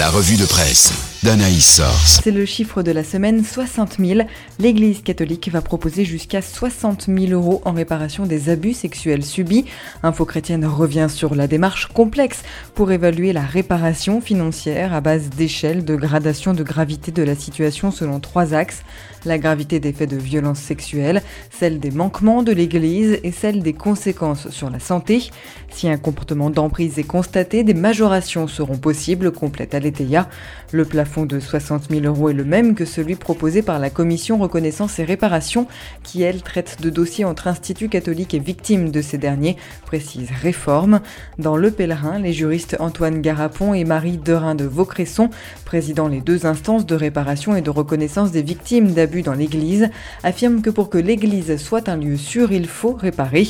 La revue de presse d'Anaïs Source. C'est le chiffre de la semaine 60 000. L'Église catholique va proposer jusqu'à 60 000 euros en réparation des abus sexuels subis. Info chrétienne revient sur la démarche complexe pour évaluer la réparation financière à base d'échelles de gradation de gravité de la situation selon trois axes. La gravité des faits de violence sexuelle, celle des manquements de l'Église et celle des conséquences sur la santé. Si un comportement d'emprise est constaté, des majorations seront possibles, complète Le plafond de 60 000 euros est le même que celui proposé par la Commission Reconnaissance et Réparation, qui elle traite de dossiers entre instituts catholiques et victimes de ces derniers, précise Réforme. Dans Le Pèlerin, les juristes Antoine Garapon et Marie Derain de Vaucresson, présidant les deux instances de réparation et de reconnaissance des victimes d'abus dans l'Église, affirment que pour que l'Église soit un lieu sûr, il faut réparer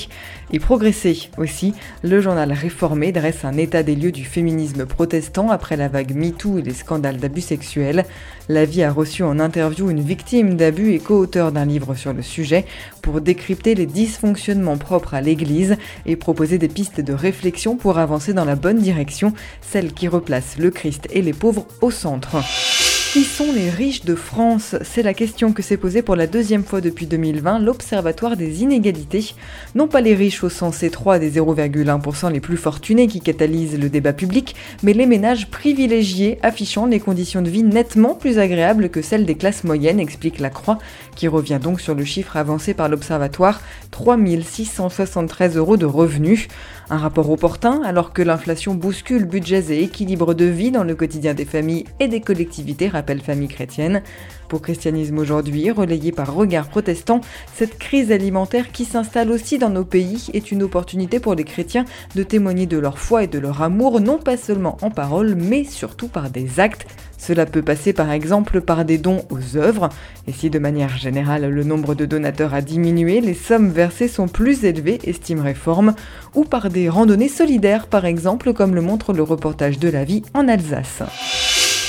et progresser aussi. Le journal Réformé dresse un état des lieux du féminisme protestant après la vague MeToo et les scandales d'abus sexuels. La vie a reçu en interview une victime d'abus et co-auteur d'un livre sur le sujet pour décrypter les dysfonctionnements propres à l'Église et proposer des pistes de réflexion pour avancer dans la bonne direction, celle qui replace le Christ et les pauvres au centre. 어 떡? Qui sont les riches de France? C'est la question que s'est posée pour la deuxième fois depuis 2020 l'Observatoire des inégalités. Non pas les riches au sens étroit des 0,1% les plus fortunés qui catalysent le débat public, mais les ménages privilégiés affichant les conditions de vie nettement plus agréables que celles des classes moyennes, explique la Croix, qui revient donc sur le chiffre avancé par l'Observatoire, 3673 euros de revenus. Un rapport opportun alors que l'inflation bouscule budgets et équilibre de vie dans le quotidien des familles et des collectivités rappelle Famille Chrétienne. Pour Christianisme aujourd'hui, relayé par Regard Protestant, cette crise alimentaire qui s'installe aussi dans nos pays est une opportunité pour les chrétiens de témoigner de leur foi et de leur amour, non pas seulement en parole, mais surtout par des actes. Cela peut passer par exemple par des dons aux œuvres, et si de manière générale le nombre de donateurs a diminué, les sommes versées sont plus élevées, estime Réforme, ou par des randonnées solidaires par exemple, comme le montre le reportage de la vie en Alsace.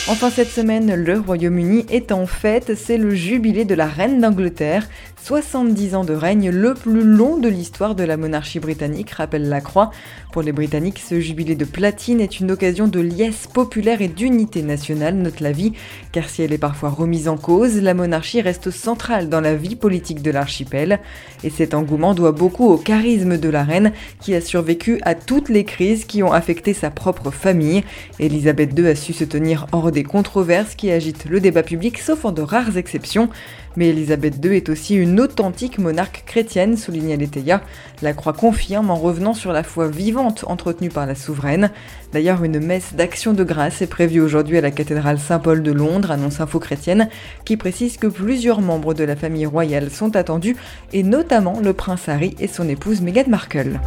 Enfin cette semaine, le Royaume-Uni est en fête, c'est le jubilé de la reine d'Angleterre. 70 ans de règne, le plus long de l'histoire de la monarchie britannique, rappelle la Croix. Pour les Britanniques, ce jubilé de platine est une occasion de liesse populaire et d'unité nationale, note la vie, car si elle est parfois remise en cause, la monarchie reste centrale dans la vie politique de l'archipel. Et cet engouement doit beaucoup au charisme de la reine, qui a survécu à toutes les crises qui ont affecté sa propre famille. Elisabeth II a su se tenir hors des controverses qui agitent le débat public, sauf en de rares exceptions. Mais Elisabeth II est aussi une authentique monarque chrétienne, souligne Aletheia. La Croix confirme en revenant sur la foi vivante entretenue par la souveraine. D'ailleurs, une messe d'action de grâce est prévue aujourd'hui à la cathédrale Saint-Paul de Londres, annonce Info Chrétienne, qui précise que plusieurs membres de la famille royale sont attendus, et notamment le prince Harry et son épouse Meghan Markle.